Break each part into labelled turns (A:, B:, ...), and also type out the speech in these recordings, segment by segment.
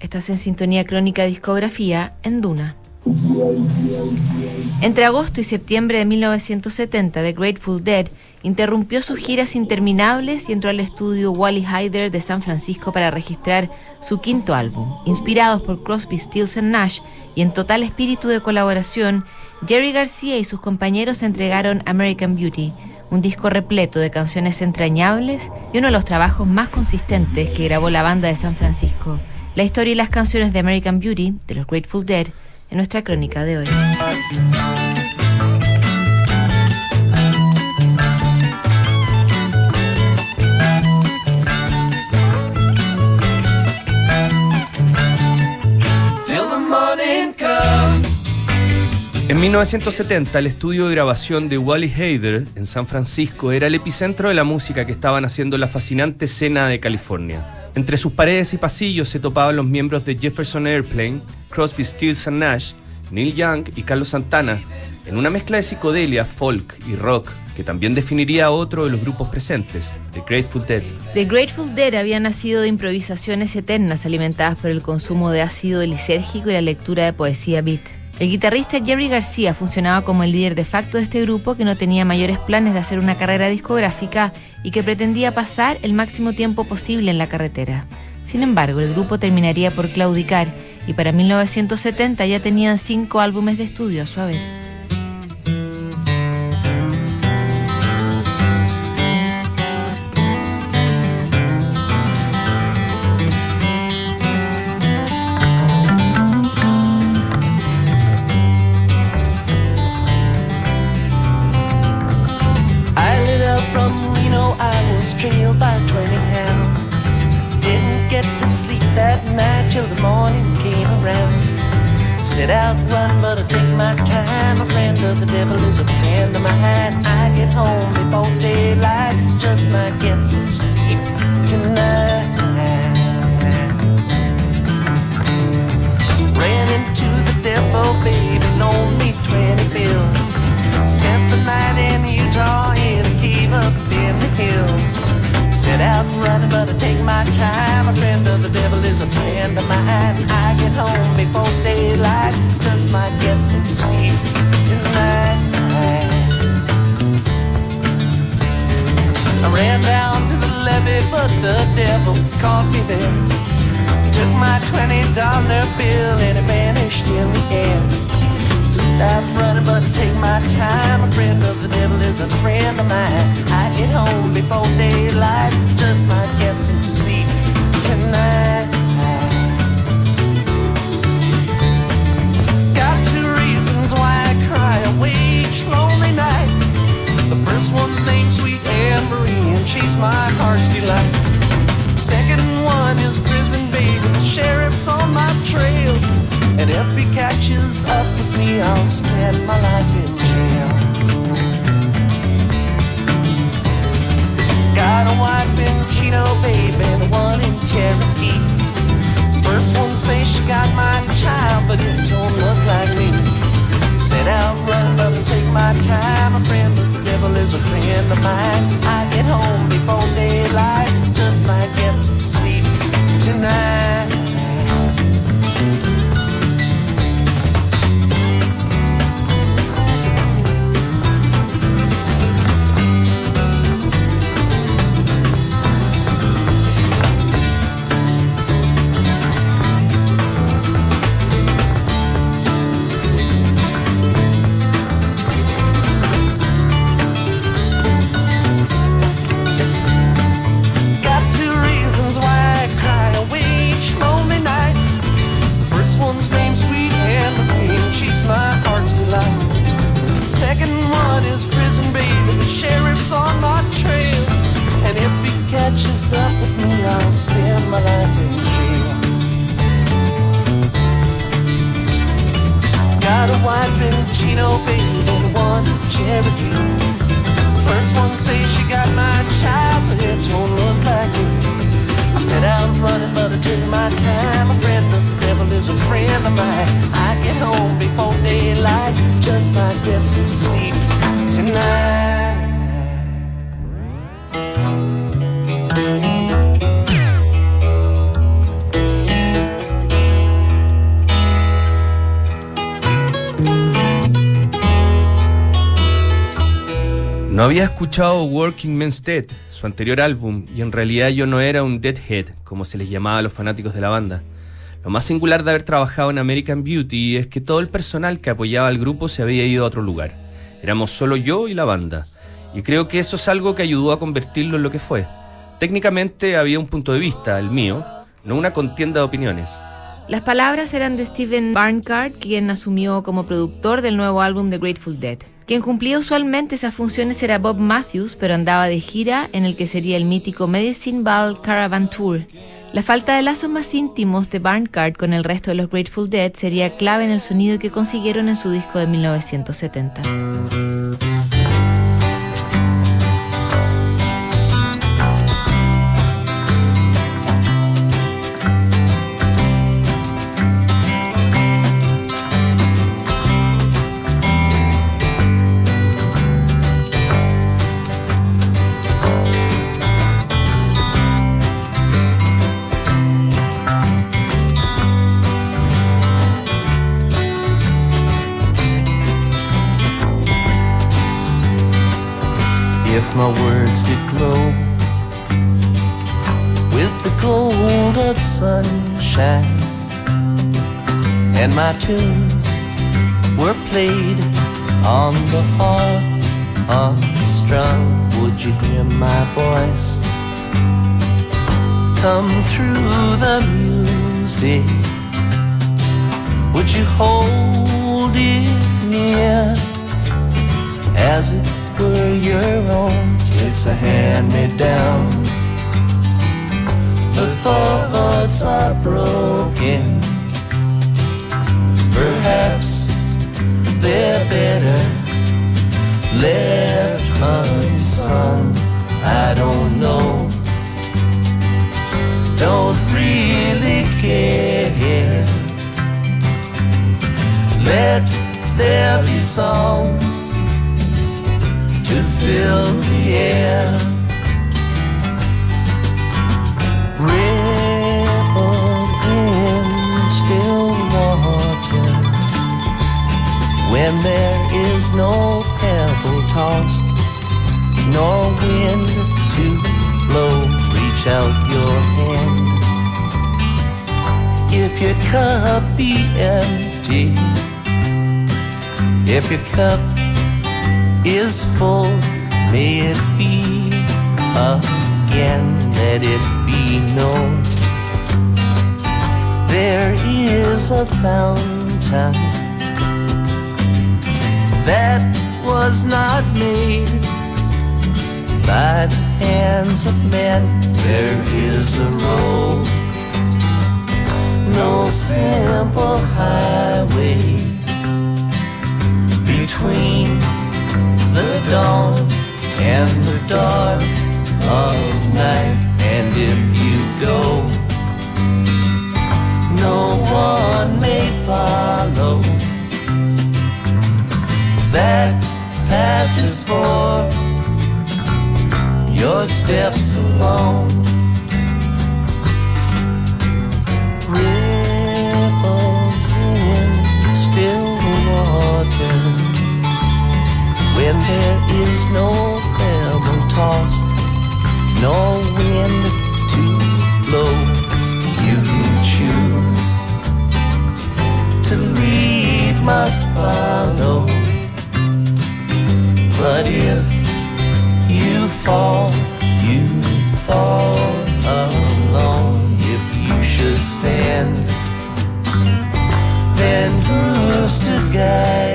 A: Estás en sintonía crónica discografía en Duna. Entre agosto y septiembre de 1970, The Grateful Dead interrumpió sus giras interminables y entró al estudio Wally Hyder de San Francisco para registrar su quinto álbum. Inspirados por Crosby, Stills and Nash y en total espíritu de colaboración, Jerry García y sus compañeros entregaron American Beauty, un disco repleto de canciones entrañables y uno de los trabajos más consistentes que grabó la banda de San Francisco la historia y las canciones de American Beauty de los Grateful Dead en nuestra crónica de hoy.
B: En 1970, el estudio de grabación de Wally Hayder en San Francisco era el epicentro de la música que estaban haciendo la fascinante escena de California. Entre sus paredes y pasillos se topaban los miembros de Jefferson Airplane, Crosby, Stills Nash, Neil Young y Carlos Santana, en una mezcla de psicodelia, folk y rock que también definiría a otro de los grupos presentes, The Grateful Dead.
A: The Grateful Dead había nacido de improvisaciones eternas alimentadas por el consumo de ácido lisérgico y la lectura de poesía beat. El guitarrista Jerry García funcionaba como el líder de facto de este grupo que no tenía mayores planes de hacer una carrera discográfica y que pretendía pasar el máximo tiempo posible en la carretera. Sin embargo, el grupo terminaría por claudicar y para 1970 ya tenían cinco álbumes de estudio a su haber.
C: dollar bill and it vanished in the air. Stop running, but take my time. A friend of the devil is a friend of mine. I get home before daylight. time, a friend the devil is a friend of mine. I get home before daylight, just might get some sleep tonight.
B: No había escuchado Working Men's Dead, su anterior álbum, y en realidad yo no era un deadhead, como se les llamaba a los fanáticos de la banda. Lo más singular de haber trabajado en American Beauty es que todo el personal que apoyaba al grupo se había ido a otro lugar. Éramos solo yo y la banda. Y creo que eso es algo que ayudó a convertirlo en lo que fue. Técnicamente había un punto de vista, el mío, no una contienda de opiniones.
A: Las palabras eran de Steven Barncard, quien asumió como productor del nuevo álbum The Grateful Dead. Quien cumplía usualmente esas funciones era Bob Matthews, pero andaba de gira en el que sería el mítico Medicine Ball Caravan Tour. La falta de lazos más íntimos de Barncard con el resto de los Grateful Dead sería clave en el sonido que consiguieron en su disco de 1970.
C: my words did glow with the gold of sunshine, and my tunes were played on the harp unstrung. Would you hear my voice come through the music? Would you hold it near as it were your own. It's a hand-me-down. The thoughts are broken. Perhaps they're better left unsung. I don't know. Don't really care. Let there be song to fill the air. Rippled in still water when there is no pebble tossed, nor wind to blow. Reach out your hand. If your cup be empty, if your cup is full, may it be again, let it be known. There is a fountain that was not made by the hands of men. There is a road, no simple highway between the dawn and the dark of night. And if you go, no one may follow. That path is for your steps alone. Ripple in still water when there is no pebble tossed, no wind to blow. You choose to lead, must follow. But if you fall, you fall alone. If you should stand, then who's to guide?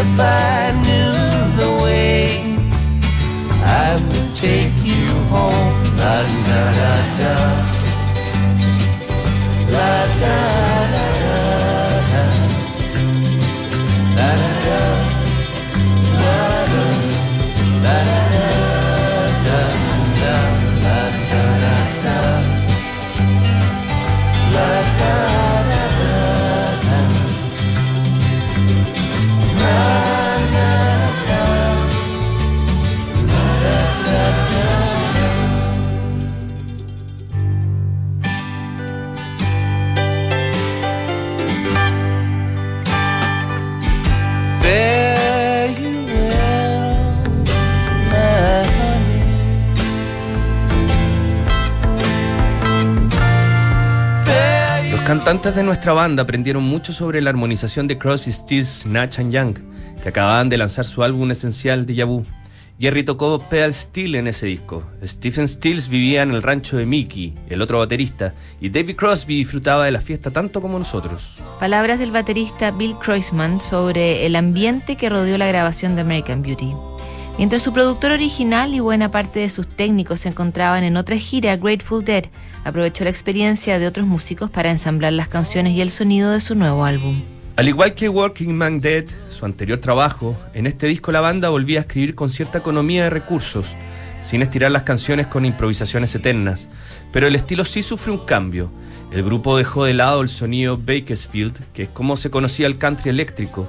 C: If I knew the way, I would take you home. La da da da. La da.
B: cantantes de nuestra banda aprendieron mucho sobre la armonización de Crosby, Stills, Natch and Young, que acababan de lanzar su álbum esencial de Vu. Jerry tocó pedal steel en ese disco. Stephen Stills vivía en el rancho de Mickey, el otro baterista, y David Crosby disfrutaba de la fiesta tanto como nosotros.
A: Palabras del baterista Bill Kreuzmann sobre el ambiente que rodeó la grabación de American Beauty. Entre su productor original y buena parte de sus técnicos se encontraban en otra gira, Grateful Dead. Aprovechó la experiencia de otros músicos para ensamblar las canciones y el sonido de su nuevo álbum.
B: Al igual que Working Man Dead, su anterior trabajo, en este disco la banda volvía a escribir con cierta economía de recursos, sin estirar las canciones con improvisaciones eternas. Pero el estilo sí sufre un cambio. El grupo dejó de lado el sonido Bakersfield, que es como se conocía el country eléctrico,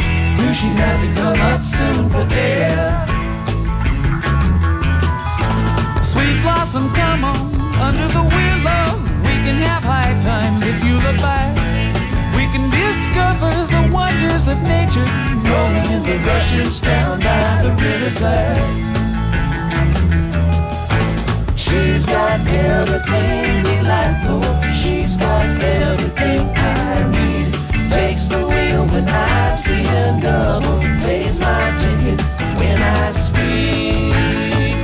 D: she had to come up soon for air. Sweet blossom, come on under the willow. We can have high times if you look back. We can discover the wonders of nature rolling in the rushes down by the riverside. She's got everything delightful. She's got everything I need when I'm seeing double. Pays my ticket when I speak.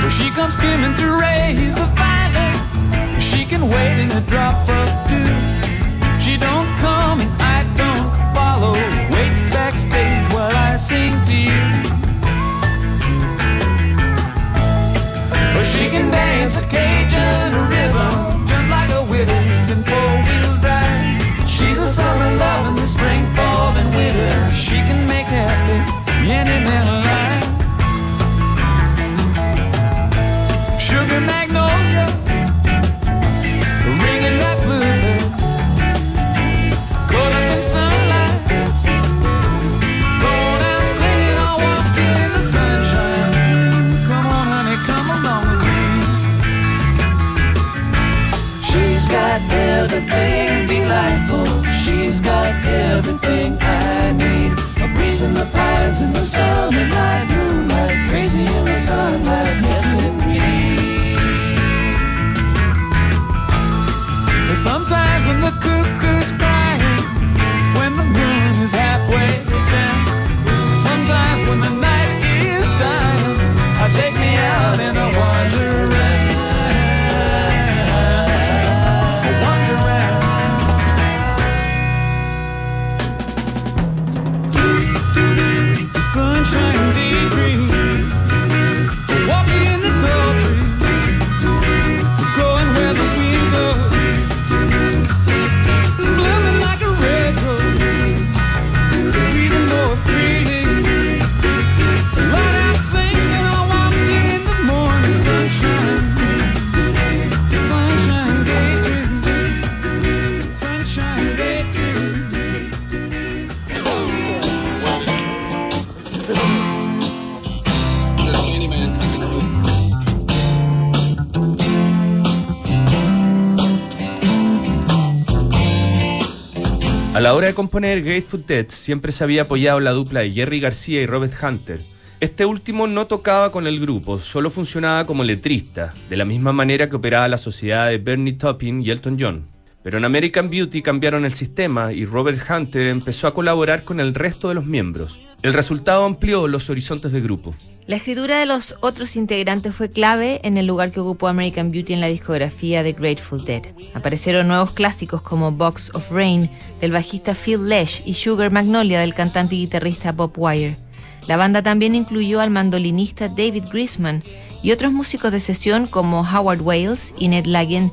D: Well, she comes skimming through rays of violet. She can wait in a drop of dew. She can dance a Cajun rhythm, jump like a Willys and four-wheel drive. She's a summer love in the spring, fall, and winter. She can make happy any man. the
B: thing la hora de componer Grateful Dead siempre se había apoyado la dupla de Jerry García y Robert Hunter. Este último no tocaba con el grupo, solo funcionaba como letrista, de la misma manera que operaba la sociedad de Bernie Taupin y Elton John. Pero en American Beauty cambiaron el sistema y Robert Hunter empezó a colaborar con el resto de los miembros. El resultado amplió los horizontes del grupo.
A: La escritura de los otros integrantes fue clave en el lugar que ocupó American Beauty en la discografía de Grateful Dead. Aparecieron nuevos clásicos como Box of Rain del bajista Phil Lesh y Sugar Magnolia del cantante y guitarrista Bob Wire. La banda también incluyó al mandolinista David Grisman y otros músicos de sesión como Howard Wales y Ned Lagen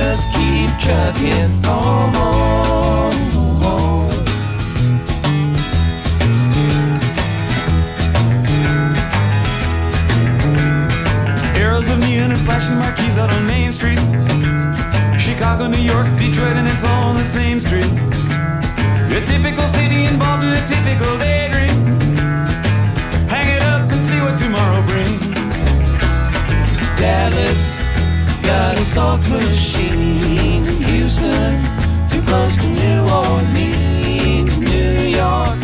C: just keep chugging on.
D: Arrows of neon and flashing marquees out on Main Street. Chicago, New York, Detroit, and it's all on the same street. A typical city involved in a typical
C: day. Salt Machine Houston Too close to New Orleans New York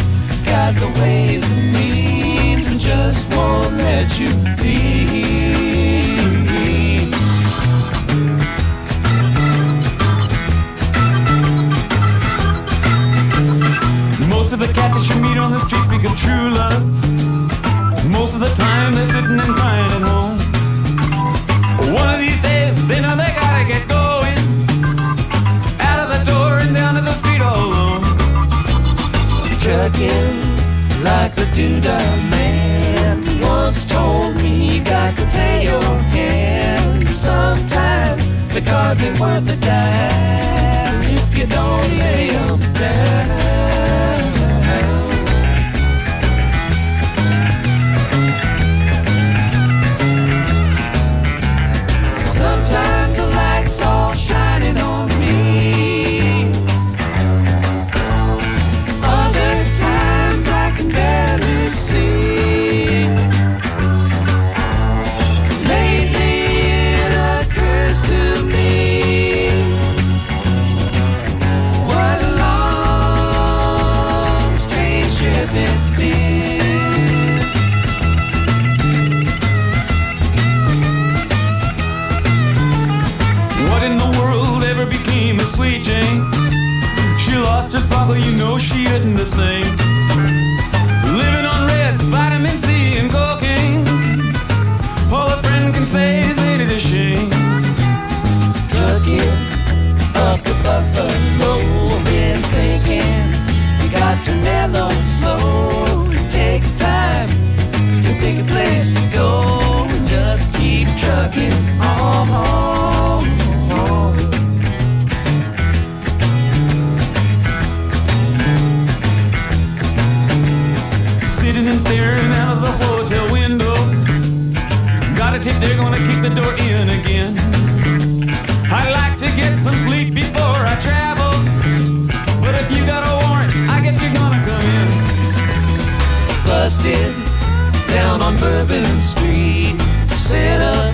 C: Got the ways and means And just won't let you be
D: Most of the cats you meet on the street speak of true love Most of the time they're sitting and crying at home
C: again like the Duda man once told me you got to pay your hand sometimes the cards ain't worth a dime if you don't lay 'em down
D: sweet Jane. She lost her sparkle, you know she isn't the same. before I travel. But if you got a warrant, I guess you're gonna come in.
C: Busted down on Bourbon Street, set up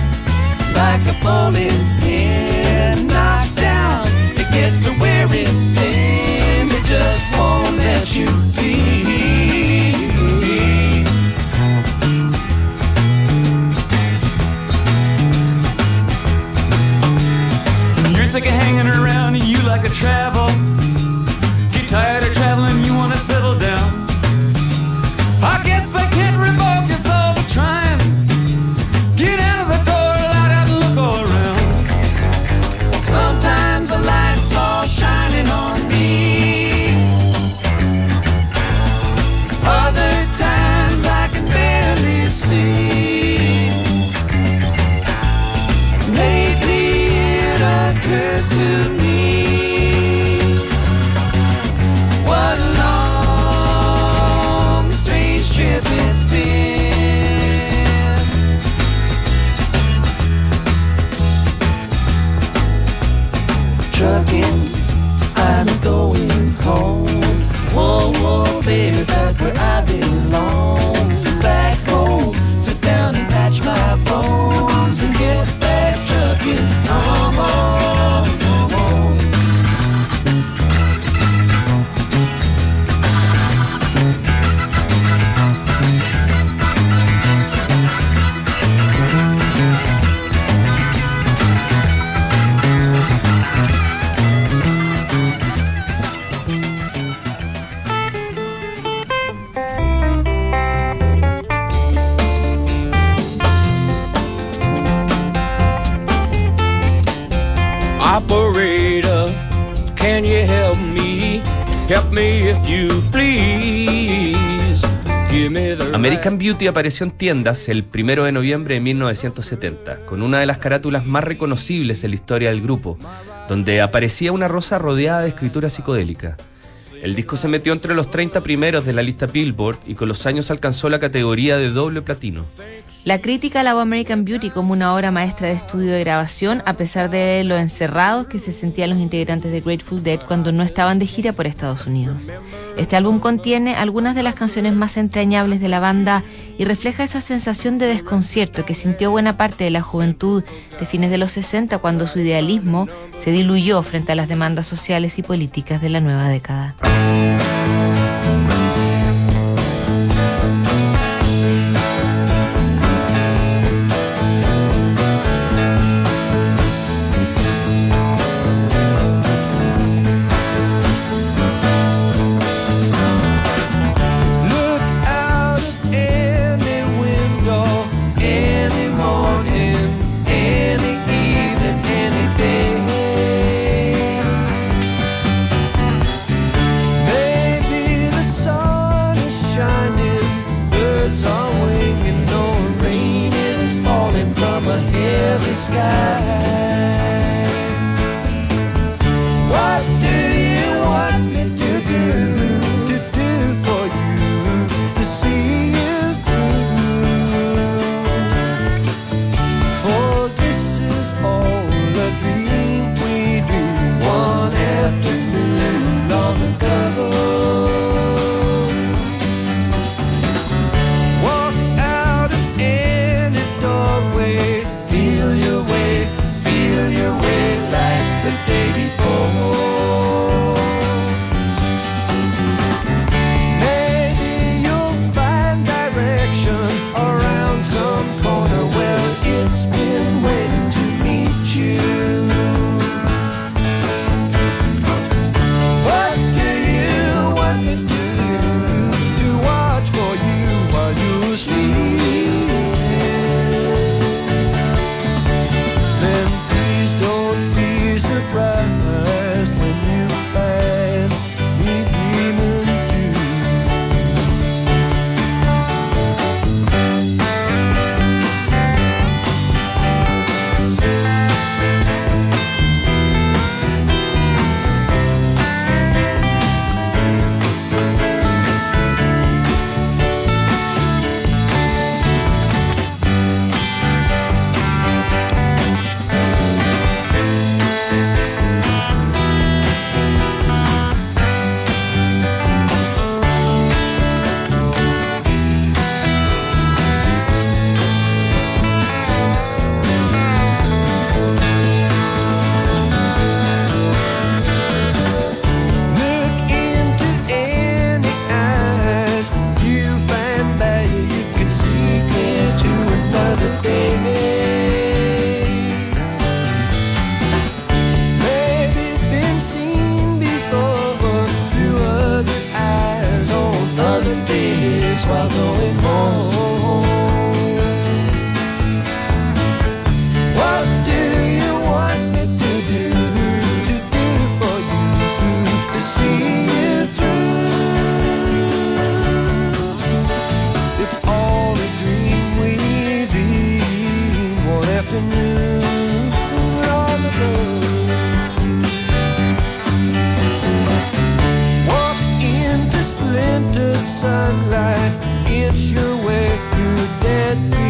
C: like a bowling pin, knocked down. It gets to wearing thin, they just won't let you be.
D: travel
B: American Beauty apareció en tiendas el 1 de noviembre de 1970, con una de las carátulas más reconocibles en la historia del grupo, donde aparecía una rosa rodeada de escritura psicodélica. El disco se metió entre los 30 primeros de la lista Billboard y con los años alcanzó la categoría de doble platino.
C: La crítica alabó American Beauty como una obra maestra de estudio de grabación, a pesar de lo encerrados que se sentían los integrantes de Grateful Dead cuando no estaban de gira por Estados Unidos. Este álbum contiene algunas de las canciones más entrañables de la banda y refleja esa sensación de desconcierto que sintió buena parte de la juventud de fines de los 60 cuando su idealismo se diluyó frente a las demandas sociales y políticas de la nueva década.
E: Light, Inch your way through dead.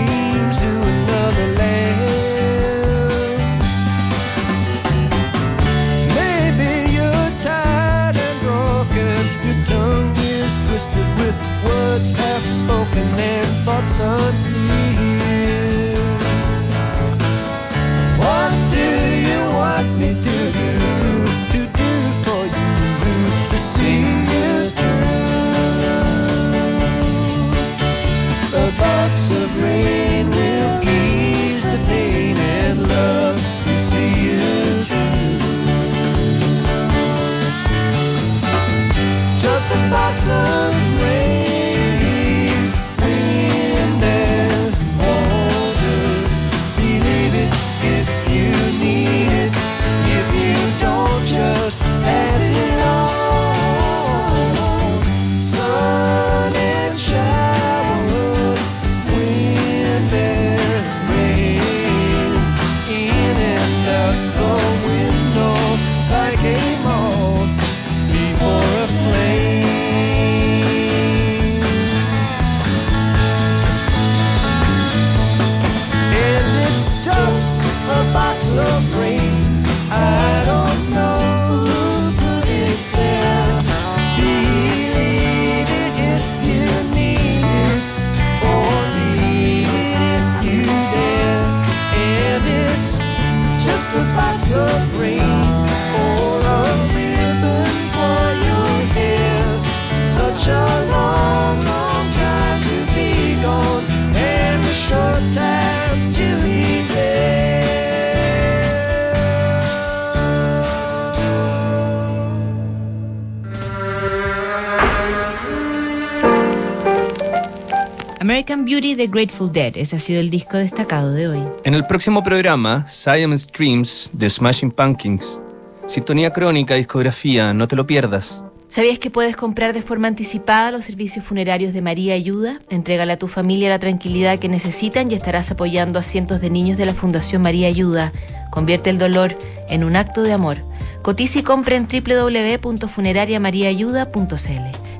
A: American Beauty de Grateful Dead. Ese ha sido el disco destacado de hoy.
B: En el próximo programa, Science Dreams de Smashing Pumpkins. Sintonía crónica, discografía, no te lo pierdas.
A: ¿Sabías que puedes comprar de forma anticipada los servicios funerarios de María Ayuda? Entrégale a tu familia la tranquilidad que necesitan y estarás apoyando a cientos de niños de la Fundación María Ayuda. Convierte el dolor en un acto de amor. Cotiza y compra en www.funerariamariaayuda.cl.